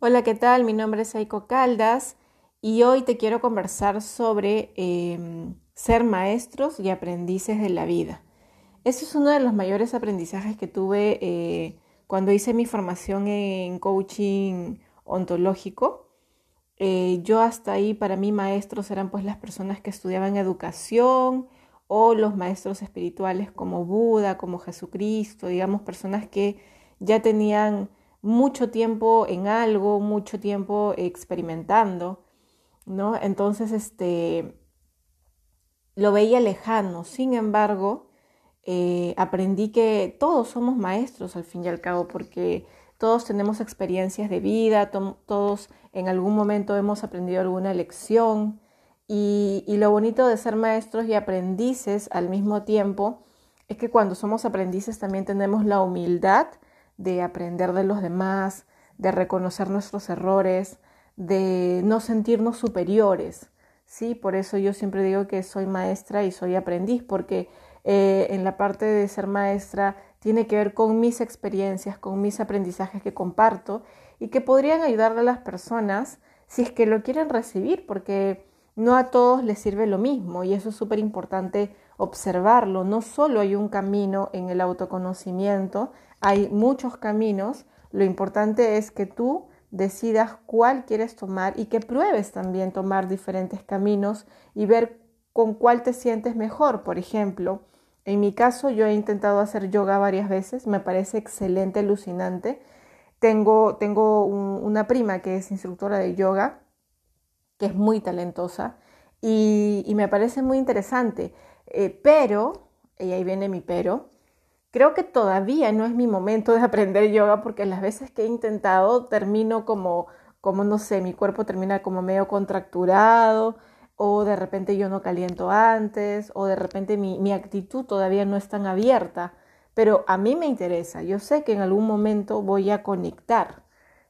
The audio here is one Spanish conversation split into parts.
Hola, ¿qué tal? Mi nombre es Aiko Caldas y hoy te quiero conversar sobre em, ser maestros y aprendices de la vida. Ese es uno de los mayores aprendizajes que tuve eh, cuando hice mi formación en coaching ontológico. Eh, yo hasta ahí, para mí, maestros eran pues las personas que estudiaban educación o los maestros espirituales como Buda, como Jesucristo, digamos, personas que ya tenían mucho tiempo en algo, mucho tiempo experimentando, ¿no? Entonces, este, lo veía lejano. Sin embargo, eh, aprendí que todos somos maestros al fin y al cabo, porque todos tenemos experiencias de vida, todos en algún momento hemos aprendido alguna lección. Y, y lo bonito de ser maestros y aprendices al mismo tiempo es que cuando somos aprendices también tenemos la humildad de aprender de los demás, de reconocer nuestros errores, de no sentirnos superiores. Sí, por eso yo siempre digo que soy maestra y soy aprendiz, porque eh, en la parte de ser maestra tiene que ver con mis experiencias, con mis aprendizajes que comparto y que podrían ayudarle a las personas si es que lo quieren recibir, porque no a todos les sirve lo mismo y eso es súper importante observarlo. No solo hay un camino en el autoconocimiento, hay muchos caminos. Lo importante es que tú decidas cuál quieres tomar y que pruebes también tomar diferentes caminos y ver con cuál te sientes mejor. Por ejemplo, en mi caso yo he intentado hacer yoga varias veces, me parece excelente, alucinante. Tengo, tengo una prima que es instructora de yoga, que es muy talentosa y, me parece muy interesante. Eh, pero, y ahí viene mi pero, Creo que todavía no es mi momento de aprender yoga porque las veces que he intentado termino como, como no sé, mi cuerpo termina como medio contracturado o de repente yo no caliento antes o de repente mi, mi actitud todavía no es tan abierta. Pero a mí me interesa, yo sé que en algún momento voy a conectar,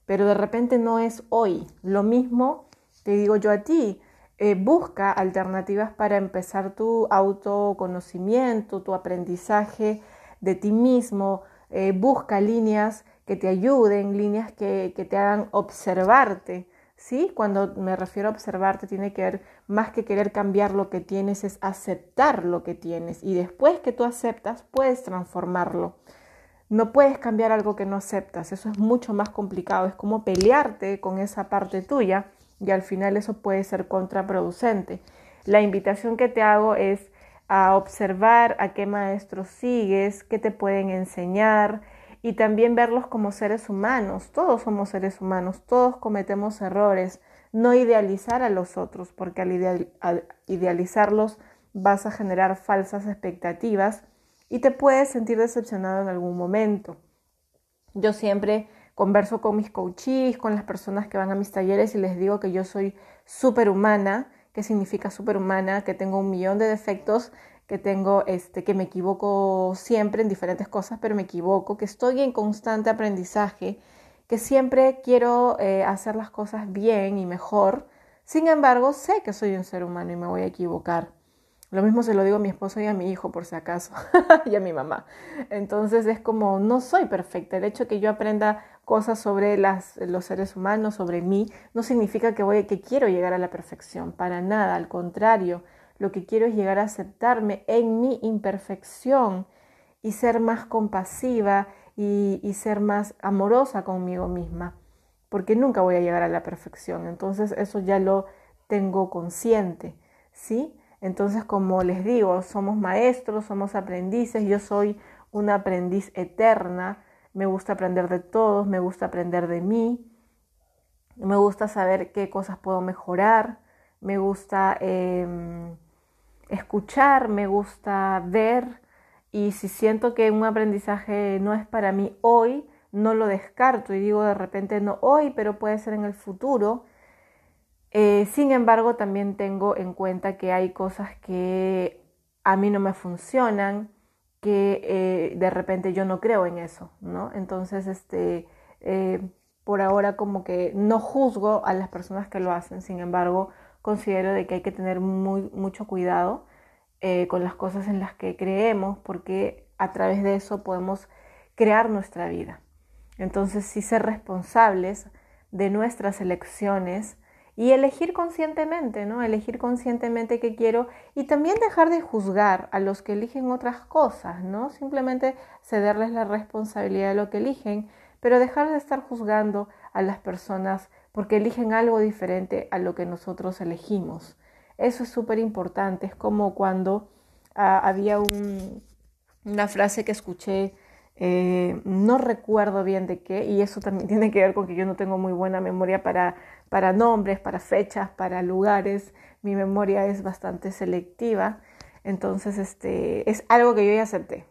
pero de repente no es hoy. Lo mismo te digo yo a ti, eh, busca alternativas para empezar tu autoconocimiento, tu aprendizaje de ti mismo, eh, busca líneas que te ayuden, líneas que, que, te hagan observarte. ¿sí? Cuando me refiero a observarte, tiene que ver más que querer cambiar lo que tienes, es aceptar lo que tienes. Y después que tú aceptas, puedes transformarlo. No puedes cambiar algo que no aceptas, eso es mucho más complicado, es como pelearte con esa parte tuya y al final eso puede ser contraproducente. La invitación que te hago es a observar a qué maestros sigues, qué te pueden enseñar y también verlos como seres humanos. Todos somos seres humanos, todos cometemos errores. No idealizar a los otros, porque al, idealizarlos vas a generar falsas expectativas y te puedes sentir decepcionado en algún momento. Yo siempre converso con mis coaches, con las personas que van a mis talleres y les digo que yo soy superhumana qué significa superhumana, que tengo un millón de defectos, que tengo este que me equivoco siempre en diferentes cosas, pero me equivoco, que estoy en constante aprendizaje, que siempre quiero eh, hacer las cosas bien y mejor. Sin embargo, sé que soy un ser humano y me voy a equivocar. Lo mismo se lo digo a mi esposo y a mi hijo, por si acaso, y a mi mamá. Entonces es como, no soy perfecta. El hecho de que yo aprenda cosas sobre las, los seres humanos, sobre mí, no significa que, voy, que quiero llegar a la perfección, para nada, al contrario, lo que quiero es llegar a aceptarme en mi imperfección y ser más compasiva y, y ser más amorosa conmigo misma, porque nunca voy a llegar a la perfección, entonces eso ya lo tengo consciente, ¿sí? Entonces, como les digo, somos maestros, somos aprendices, yo soy una aprendiz eterna, me gusta aprender de todos, me gusta aprender de mí, me gusta saber qué cosas puedo mejorar, me gusta em, escuchar, me gusta ver y si siento que un aprendizaje no es para mí hoy, no lo descarto y digo de repente no hoy, pero puede ser en el futuro. Eh, sin embargo, también tengo en cuenta que hay cosas que a mí no me funcionan, que eh, de repente yo no creo en eso, ¿no? Entonces, este, eh, por ahora como que no juzgo a las personas que lo hacen, sin embargo, considero de que hay que tener muy, mucho cuidado con las cosas en las que creemos, porque a través de eso podemos crear nuestra vida. Entonces, sí ser responsables de nuestras elecciones y elegir conscientemente, ¿no? Elegir conscientemente qué quiero y también dejar de juzgar a los que eligen otras cosas, ¿no? Simplemente cederles la responsabilidad de lo que eligen, pero dejar de estar juzgando a las personas porque eligen algo diferente a lo que nosotros elegimos. Eso es súper importante, es como cuando ah, había una frase que escuché eh, no recuerdo bien de qué, y eso también tiene que ver con que yo no tengo muy buena memoria para, para nombres, para fechas, para lugares. Mi memoria es bastante selectiva. Entonces, este, es algo que yo ya acepté.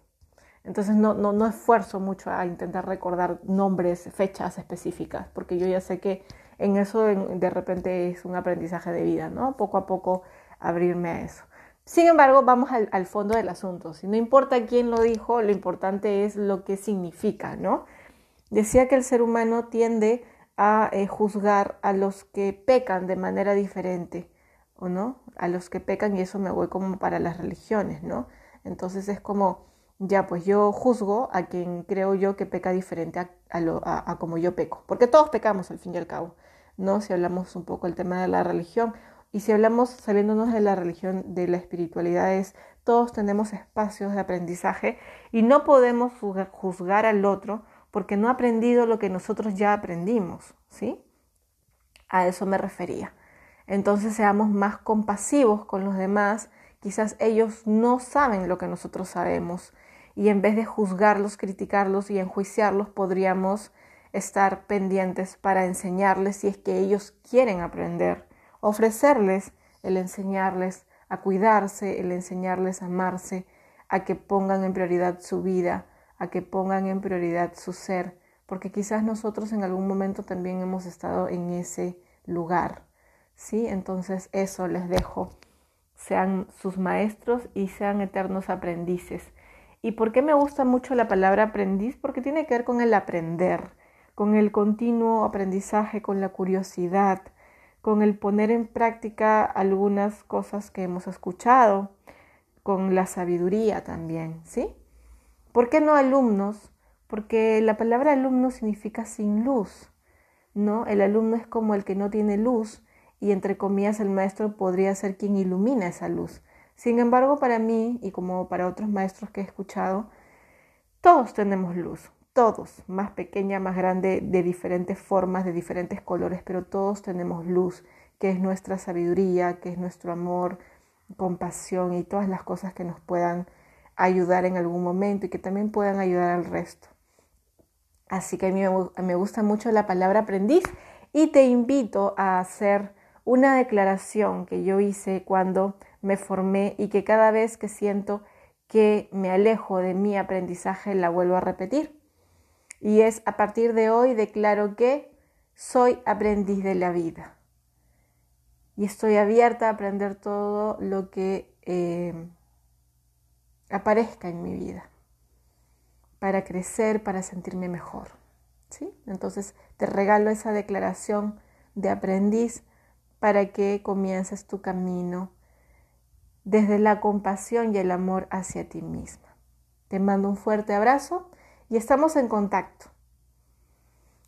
Entonces, no, no, no esfuerzo mucho a intentar recordar nombres, fechas específicas, porque yo ya sé que en eso de repente es un aprendizaje de vida, ¿no? Poco a poco abrirme a eso. Sin embargo, vamos al, fondo del asunto. Si no importa quién lo dijo, lo importante es lo que significa, ¿no? Decía que el ser humano tiende a eh, juzgar a los que pecan de manera diferente, ¿o no? A los que pecan, y eso me voy como para las religiones, ¿no? Entonces es como, ya, pues yo juzgo a quien creo yo que peca diferente a, a como yo peco, porque todos pecamos al fin y al cabo, ¿no? Si hablamos un poco del tema de la religión y si hablamos saliéndonos de la religión, de la espiritualidad, es todos tenemos espacios de aprendizaje y no podemos juzgar al otro porque no ha aprendido lo que nosotros ya aprendimos, ¿sí? A eso me refería. Entonces seamos más compasivos con los demás, quizás ellos no saben lo que nosotros sabemos y en vez de juzgarlos, criticarlos y enjuiciarlos, podríamos estar pendientes para enseñarles si es que ellos quieren aprender ofrecerles el enseñarles a cuidarse, el enseñarles a amarse, a que pongan en prioridad su vida, a que pongan en prioridad su ser, porque quizás nosotros en algún momento también hemos estado en ese lugar. ¿Sí? Entonces eso les dejo. Sean sus maestros y sean eternos aprendices. ¿Y por qué me gusta mucho la palabra aprendiz? Porque tiene que ver con el aprender, con el continuo aprendizaje, con la curiosidad, con el poner en práctica algunas cosas que hemos escuchado, con la sabiduría también, ¿sí? ¿Por qué no alumnos? Porque la palabra alumno significa sin luz, ¿no? El alumno es como el que no tiene luz y entre comillas el maestro podría ser quien ilumina esa luz. Sin embargo, para mí y como para otros maestros que he escuchado, todos tenemos luz, todos, más pequeña, más grande, de diferentes formas, de diferentes colores, pero todos tenemos luz, que es nuestra sabiduría, que es nuestro amor, compasión y todas las cosas que nos puedan ayudar en algún momento y que también puedan ayudar al resto. Así que a mí me gusta mucho la palabra aprendiz y te invito a hacer una declaración que yo hice cuando me formé y que cada vez que siento que me alejo de mi aprendizaje la vuelvo a repetir. Y es a partir de hoy declaro que soy aprendiz de la vida. Y estoy abierta a aprender todo lo que eh, aparezca en mi vida para crecer, para sentirme mejor. ¿sí? Entonces te regalo esa declaración de aprendiz para que comiences tu camino desde la compasión y el amor hacia ti misma. Te mando un fuerte abrazo y estamos en contacto.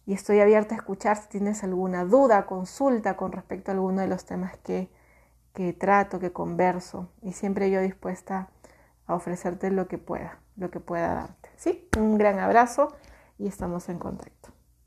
Y estoy abierta a escuchar si tienes alguna duda, consulta con respecto a alguno de los temas que, que trato, que converso. Y siempre yo dispuesta a ofrecerte lo que pueda, lo que pueda darte. ¿Sí? Un gran abrazo y estamos en contacto.